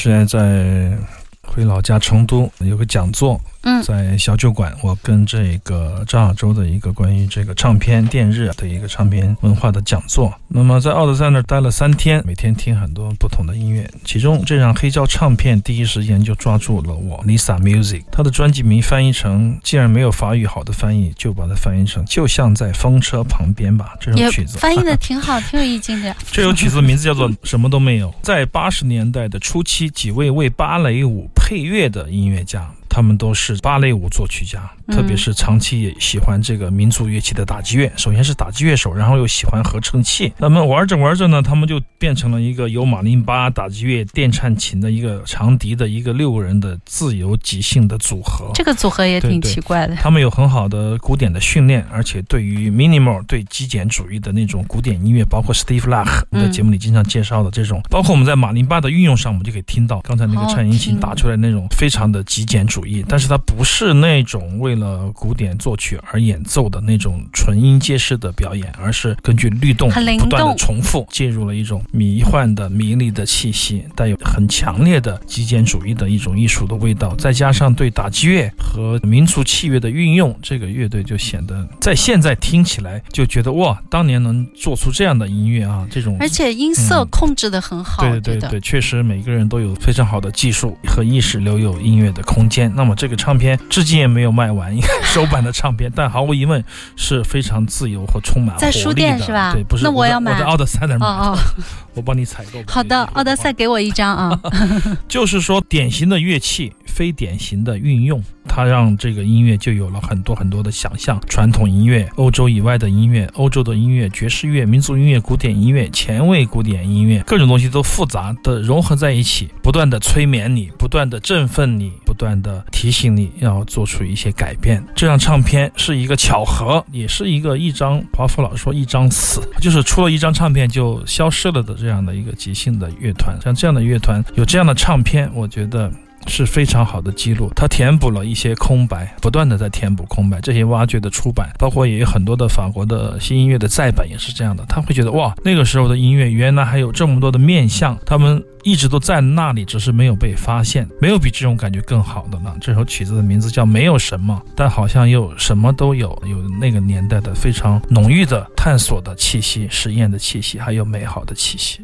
前段时间在回老家成都有个讲座。嗯，在小酒馆，我跟这个张亚洲的一个关于这个唱片电日的一个唱片文化的讲座。那么在奥德赛那儿待了三天，每天听很多不同的音乐。其中这张黑胶唱片第一时间就抓住了我。Lisa Music，它的专辑名翻译成，既然没有法语好的翻译，就把它翻译成就像在风车旁边吧。这首曲子翻译的挺好，挺有意境的。这首曲子名字叫做什么都没有。在八十年代的初期，几位为芭蕾舞配乐的音乐家。他们都是芭蕾舞作曲家，特别是长期喜欢这个民族乐器的打击乐。首先是打击乐手，然后又喜欢合成器。那么玩着玩着呢，他们就变成了一个由马林巴、打击乐、电颤琴的一个长笛的一个六个人的自由即兴的组合。这个组合也挺奇怪的。他们有很好的古典的训练，而且对于 minimal 对极简主义的那种古典音乐，包括 Steve Lach 在节目里经常介绍的这种，包括我们在马林巴的运用上，我们就可以听到刚才那个颤音琴打出来那种非常的极简主。主义，但是它不是那种为了古典作曲而演奏的那种纯音阶式的表演，而是根据律动不断的重复，进入了一种迷幻的迷离的气息，带有很强烈的极简主义的一种艺术的味道，再加上对打击乐和民族器乐的运用，这个乐队就显得在现在听起来就觉得哇，当年能做出这样的音乐啊，这种而且音色控制的很好，对对对，确实每个人都有非常好的技术和意识，留有音乐的空间。那么这个唱片至今也没有卖完，首版的唱片，但毫无疑问是非常自由和充满在书店是吧？对，不是。那我要买。奥德赛那买。哦哦，我帮你采购。好的，奥德赛给我我一张啊。就是说，典型的乐器，非典型的运用。它让这个音乐就有了很多很多的想象，传统音乐、欧洲以外的音乐、欧洲的音乐、爵士乐、民族音乐、古典音乐、前卫古典音乐，各种东西都复杂的融合在一起，不断的催眠你，不断的振奋你，不断的提醒你要做出一些改变。这张唱片是一个巧合，也是一个一张华夫老说一张死，就是出了一张唱片就消失了的这样的一个即兴的乐团。像这样的乐团有这样的唱片，我觉得。是非常好的记录，它填补了一些空白，不断的在填补空白。这些挖掘的出版，包括也有很多的法国的新音乐的再版，也是这样的。他会觉得哇，那个时候的音乐原来还有这么多的面相，他们一直都在那里，只是没有被发现。没有比这种感觉更好的了。这首曲子的名字叫《没有什么》，但好像又什么都有，有那个年代的非常浓郁的探索的气息、实验的气息，还有美好的气息。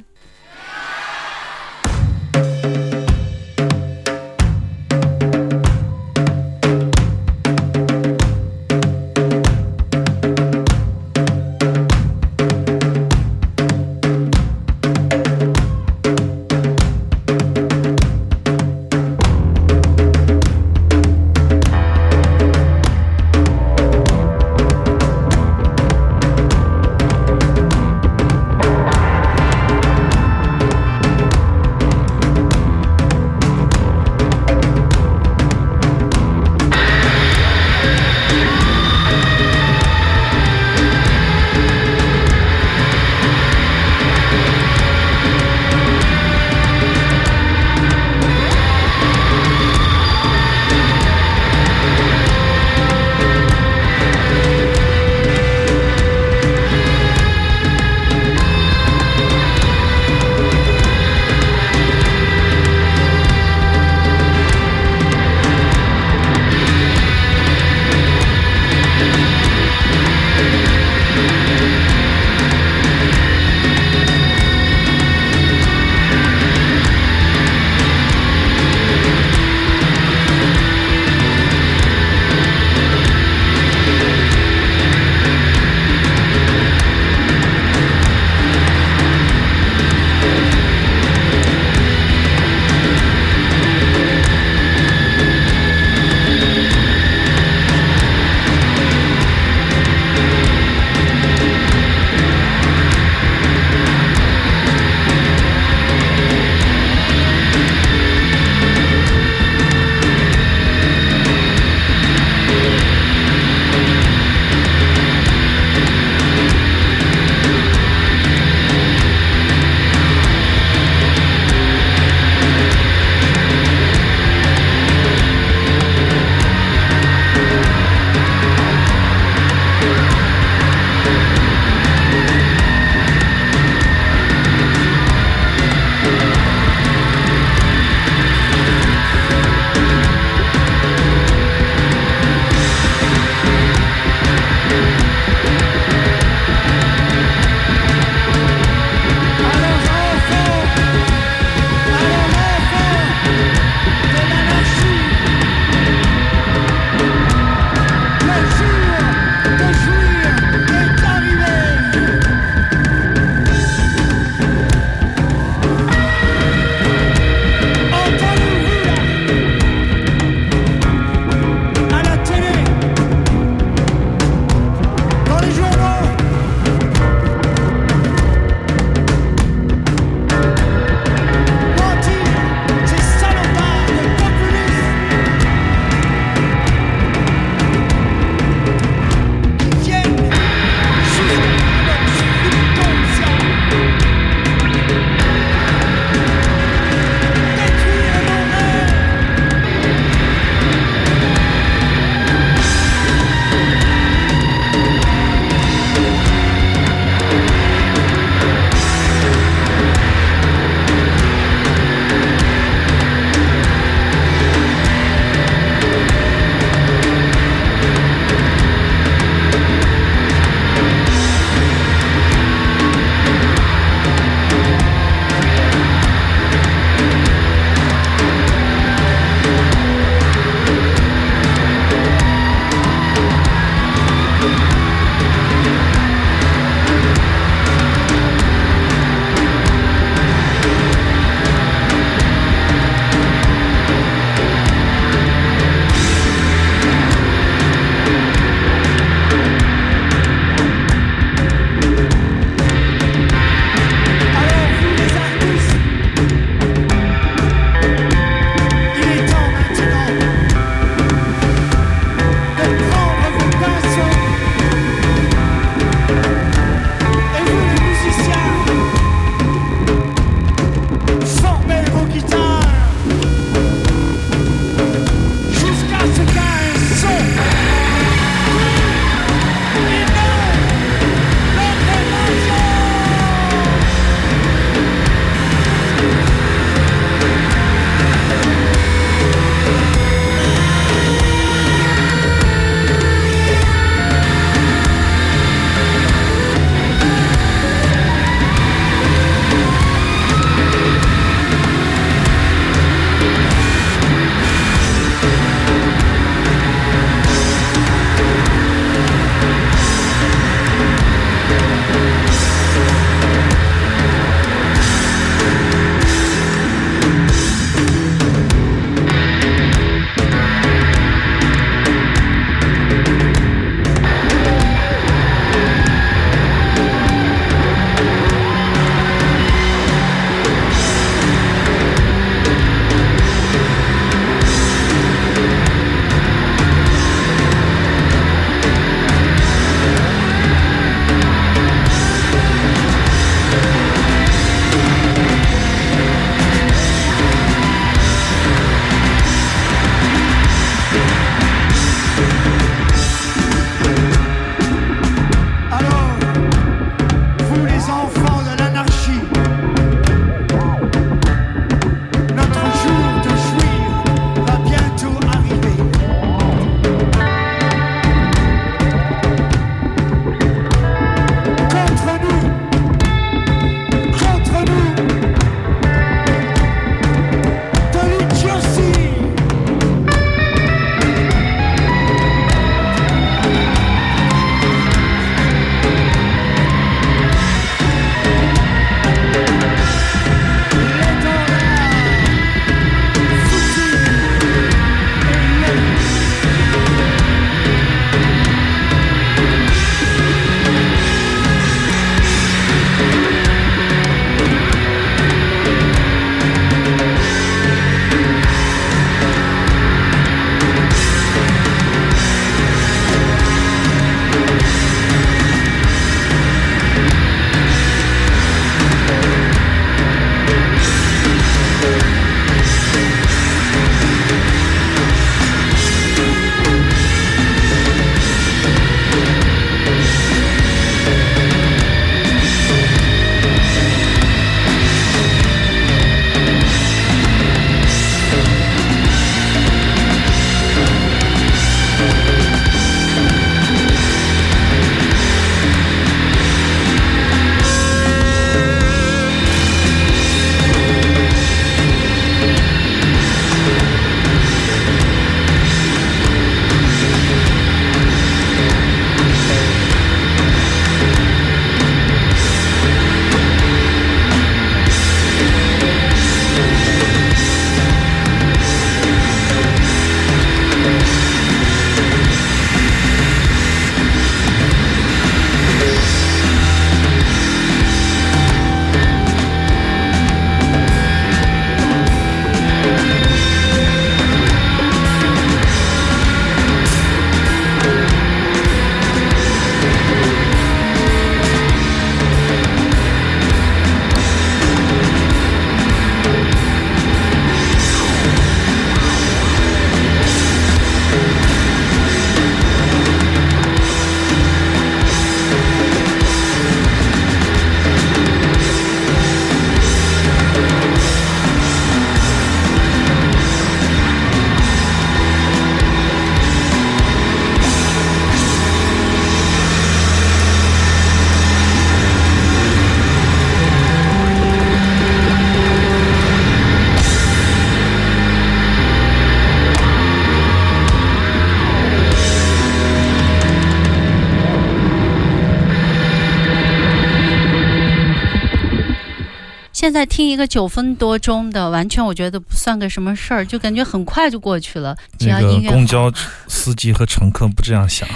在听一个九分多钟的，完全我觉得不算个什么事儿，就感觉很快就过去了。只要音乐公交司机和乘客不这样想。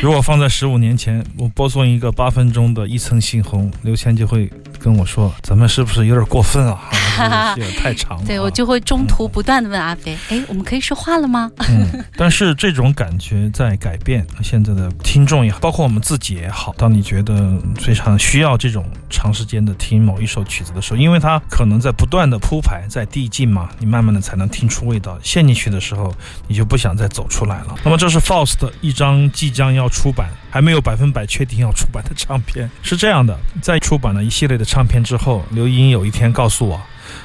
如果放在十五年前，我播送一个八分钟的一层杏红，刘谦就会跟我说：“咱们是不是有点过分啊？太长了。”对我就会中途不断的问阿飞：“哎，我们可以说话了吗？”嗯，但是这种感觉在改变。现在的听众也好，包括我们自己也好，当你觉得非常需要这种长时间的听某一首曲子的时候，因为它可能在不断的铺排，在递进嘛，你慢慢的才能听出味道。陷进去的时候，你就不想再走出来了。那么这是 Faust 一张即将要出版，还没有百分百确定要出版的唱片。是这样的，在出版了一系列的唱片之后，刘英有一天告诉我：“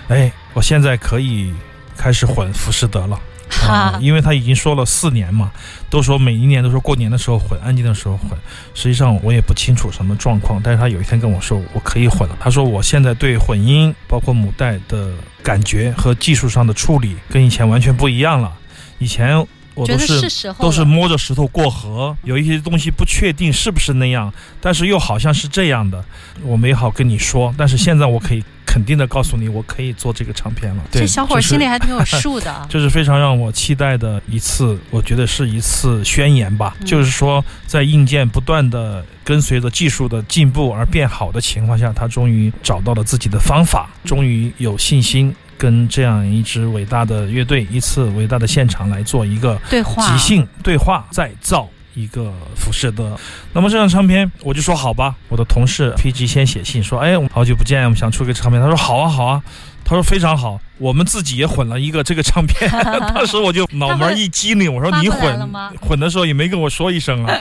哎，我现在可以开始混浮士德了。”啊，因为他已经说了四年嘛，都说每一年都说过年的时候混，安静的时候混。实际上我也不清楚什么状况，但是他有一天跟我说我可以混了。他说我现在对混音包括母带的感觉和技术上的处理跟以前完全不一样了。以前我都是都是摸着石头过河，有一些东西不确定是不是那样，但是又好像是这样的，我没好跟你说。但是现在我可以。肯定的告诉你，我可以做这个唱片了。对这小伙心里还挺有数的。这是非常让我期待的一次，我觉得是一次宣言吧。就是说，在硬件不断的跟随着技术的进步而变好的情况下，他终于找到了自己的方法，终于有信心跟这样一支伟大的乐队一次伟大的现场来做一个对话、即兴对话再造。一个服饰的，那么这张唱片我就说好吧。我的同事 PG 先写信说：“哎，我们好久不见，我们想出个唱片。”他说：“好啊，好啊。”他说：“非常好，我们自己也混了一个这个唱片。” 当时我就脑门一激灵，我说：“你混混的时候也没跟我说一声啊？”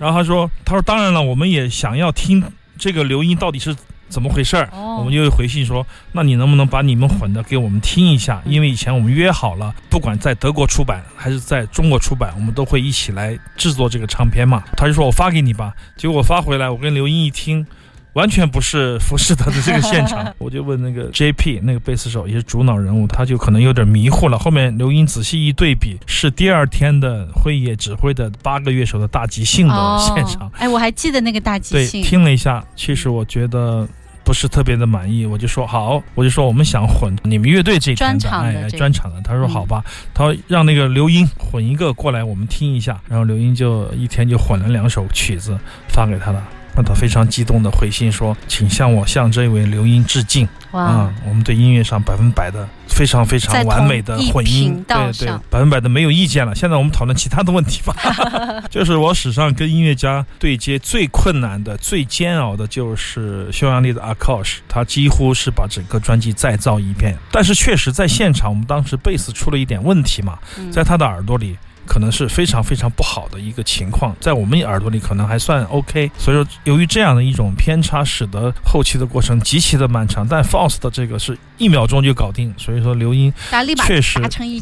然后他说：“他说当然了，我们也想要听这个刘音到底是。”怎么回事儿？我们就会回信说，那你能不能把你们混的给我们听一下？因为以前我们约好了，不管在德国出版还是在中国出版，我们都会一起来制作这个唱片嘛。他就说我发给你吧。结果发回来，我跟刘英一听，完全不是浮士德的这个现场。我就问那个 J.P. 那个贝斯手，也是主脑人物，他就可能有点迷糊了。后面刘英仔细一对比，是第二天的会议指挥的八个乐手的大即兴的现场。哎，我还记得那个大即兴。对，听了一下，其实我觉得。不是特别的满意，我就说好，我就说我们想混你们乐队这专场的，专场的。他说好吧，他说让那个刘英混一个过来，我们听一下。然后刘英就一天就混了两首曲子发给他了。那他非常激动的回信说，请向我向这位刘英致敬。啊，我们对音乐上百分百的非常非常完美的混音，对对，百分百的没有意见了。现在我们讨论其他的问题吧。就是我史上跟音乐家对接最困难的、最煎熬的，就是匈牙利的 Akash，他几乎是把整个专辑再造一遍。但是确实在现场，我们当时贝斯出了一点问题嘛，在他的耳朵里。可能是非常非常不好的一个情况，在我们耳朵里可能还算 OK。所以说，由于这样的一种偏差，使得后期的过程极其的漫长。但 Faust 的这个是一秒钟就搞定，所以说刘英确实。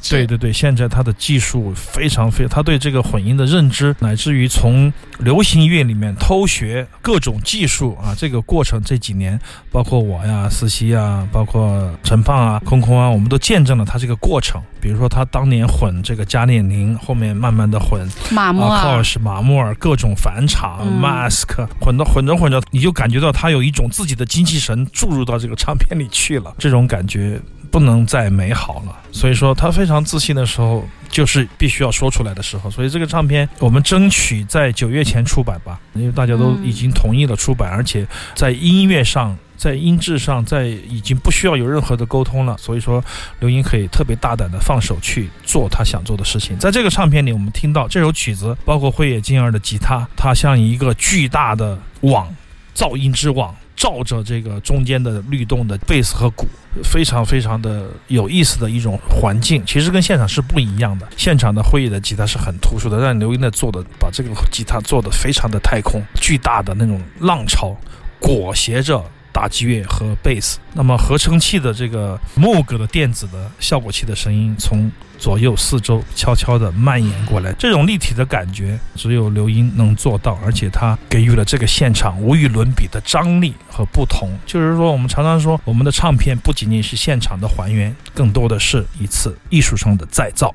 对对对，现在他的技术非常非，他对这个混音的认知，乃至于从流行乐里面偷学各种技术啊，这个过程这几年，包括我呀、思琪啊、包括陈胖啊、空空啊，我们都见证了他这个过程。比如说他当年混这个加列宁后。面慢慢的混，马莫尔是马莫尔各种返场，mask 混着混着混着，你就感觉到他有一种自己的精气神注入到这个唱片里去了，这种感觉不能再美好了。所以说他非常自信的时候，就是必须要说出来的时候。所以这个唱片我们争取在九月前出版吧，因为大家都已经同意了出版，而且在音乐上。在音质上，在已经不需要有任何的沟通了，所以说刘英可以特别大胆的放手去做他想做的事情。在这个唱片里，我们听到这首曲子，包括辉野静二的吉他，它像一个巨大的网，噪音之网，照着这个中间的律动的贝斯和鼓，非常非常的有意思的一种环境。其实跟现场是不一样的，现场的会议的吉他是很突出的，但刘英的做的把这个吉他做的非常的太空，巨大的那种浪潮裹挟着。打击乐和贝斯，那么合成器的这个木格的电子的效果器的声音从左右四周悄悄地蔓延过来，这种立体的感觉只有刘英能做到，而且他给予了这个现场无与伦比的张力和不同。就是说，我们常常说，我们的唱片不仅仅是现场的还原，更多的是一次艺术上的再造。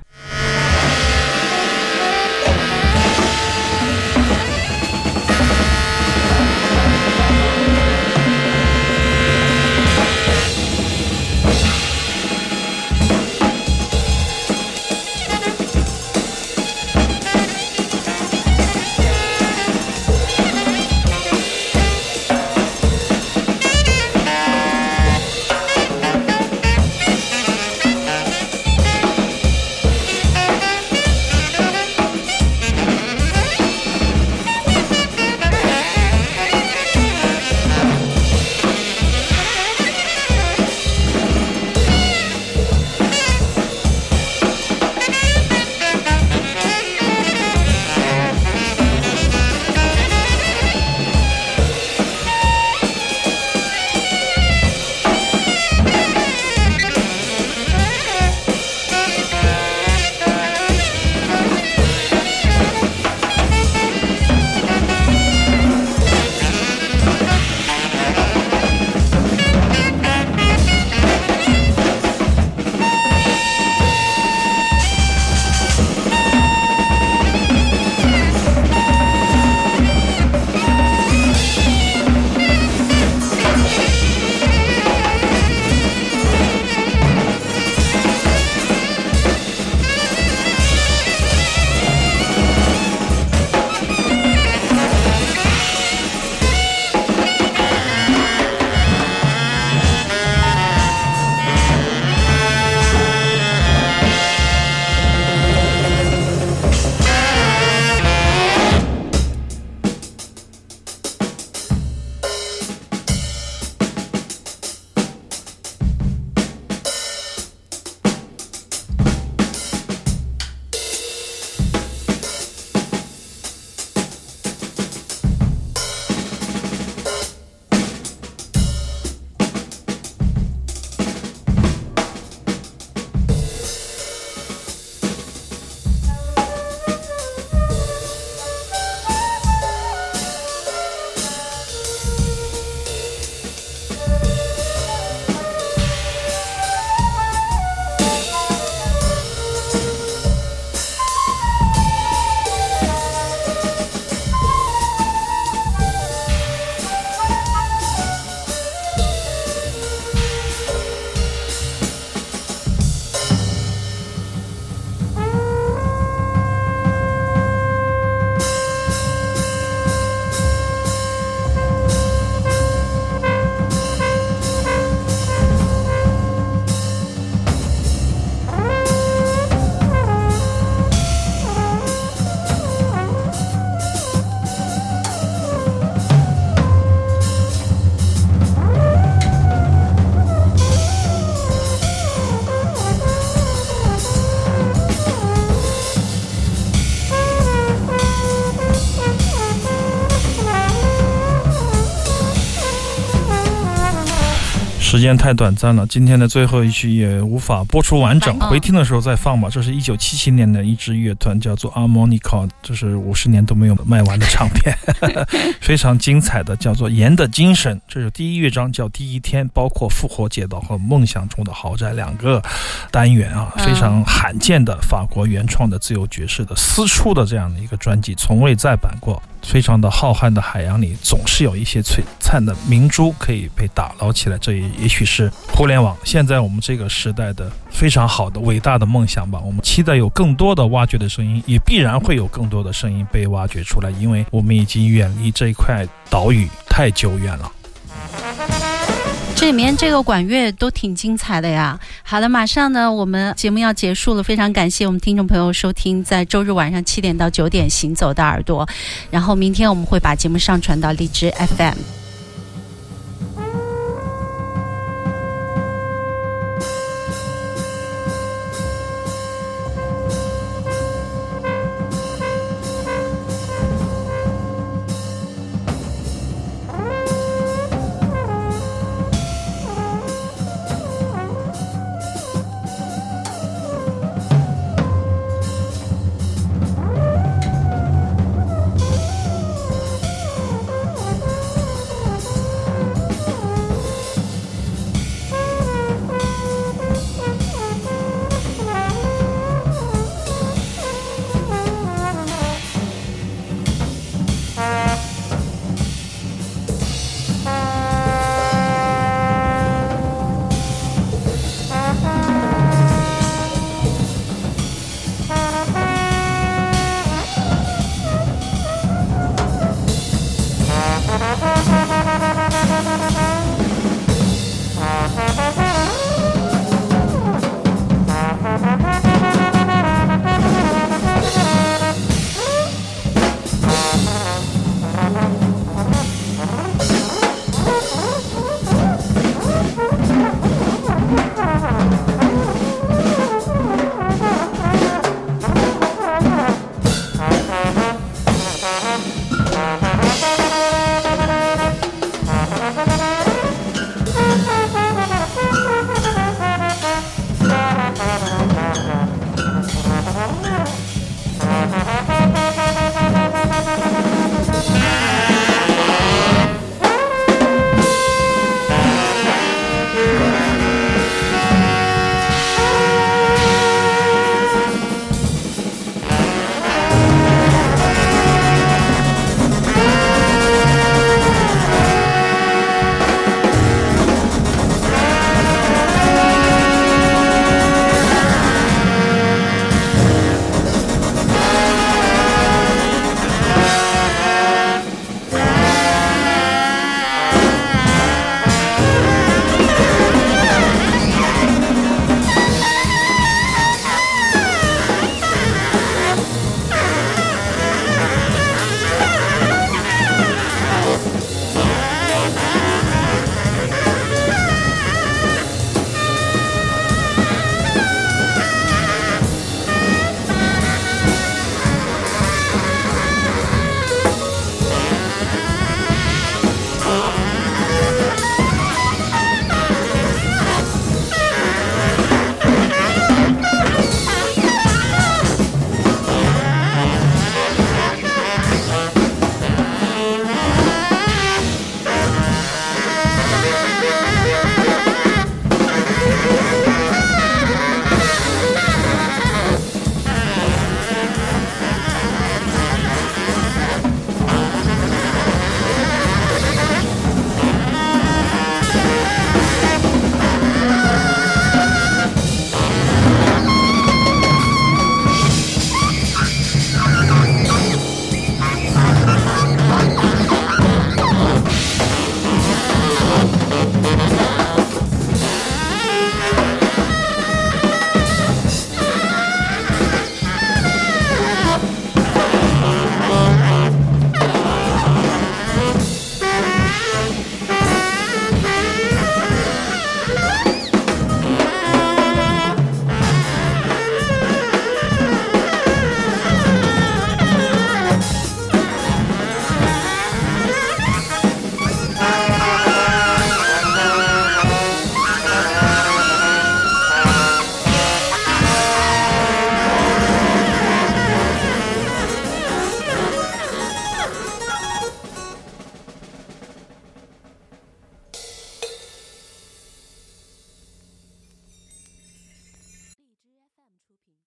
时间太短暂了，今天的最后一曲也无法播出完整，嗯回听的时候再放吧。这是一九七七年的一支乐团，叫做 Harmonica，这是五十年都没有卖完的唱片，非常精彩的，叫做《盐的精神》。这是第一乐章叫《第一天》，包括复活节岛和梦想中的豪宅两个单元啊，嗯非常罕见的法国原创的自由爵士的私出的这样的一个专辑，从未再版过。非常的浩瀚的海洋里，总是有一些璀璨的明珠可以被打捞起来。这也也许是互联网现在我们这个时代的非常好的伟大的梦想吧。我们期待有更多的挖掘的声音，也必然会有更多的声音被挖掘出来，因为我们已经远离这一块岛屿太久远了。这里面这个管乐都挺精彩的呀。好了，马上呢，我们节目要结束了，非常感谢我们听众朋友收听，在周日晚上七点到九点《行走的耳朵》，然后明天我们会把节目上传到荔枝 FM。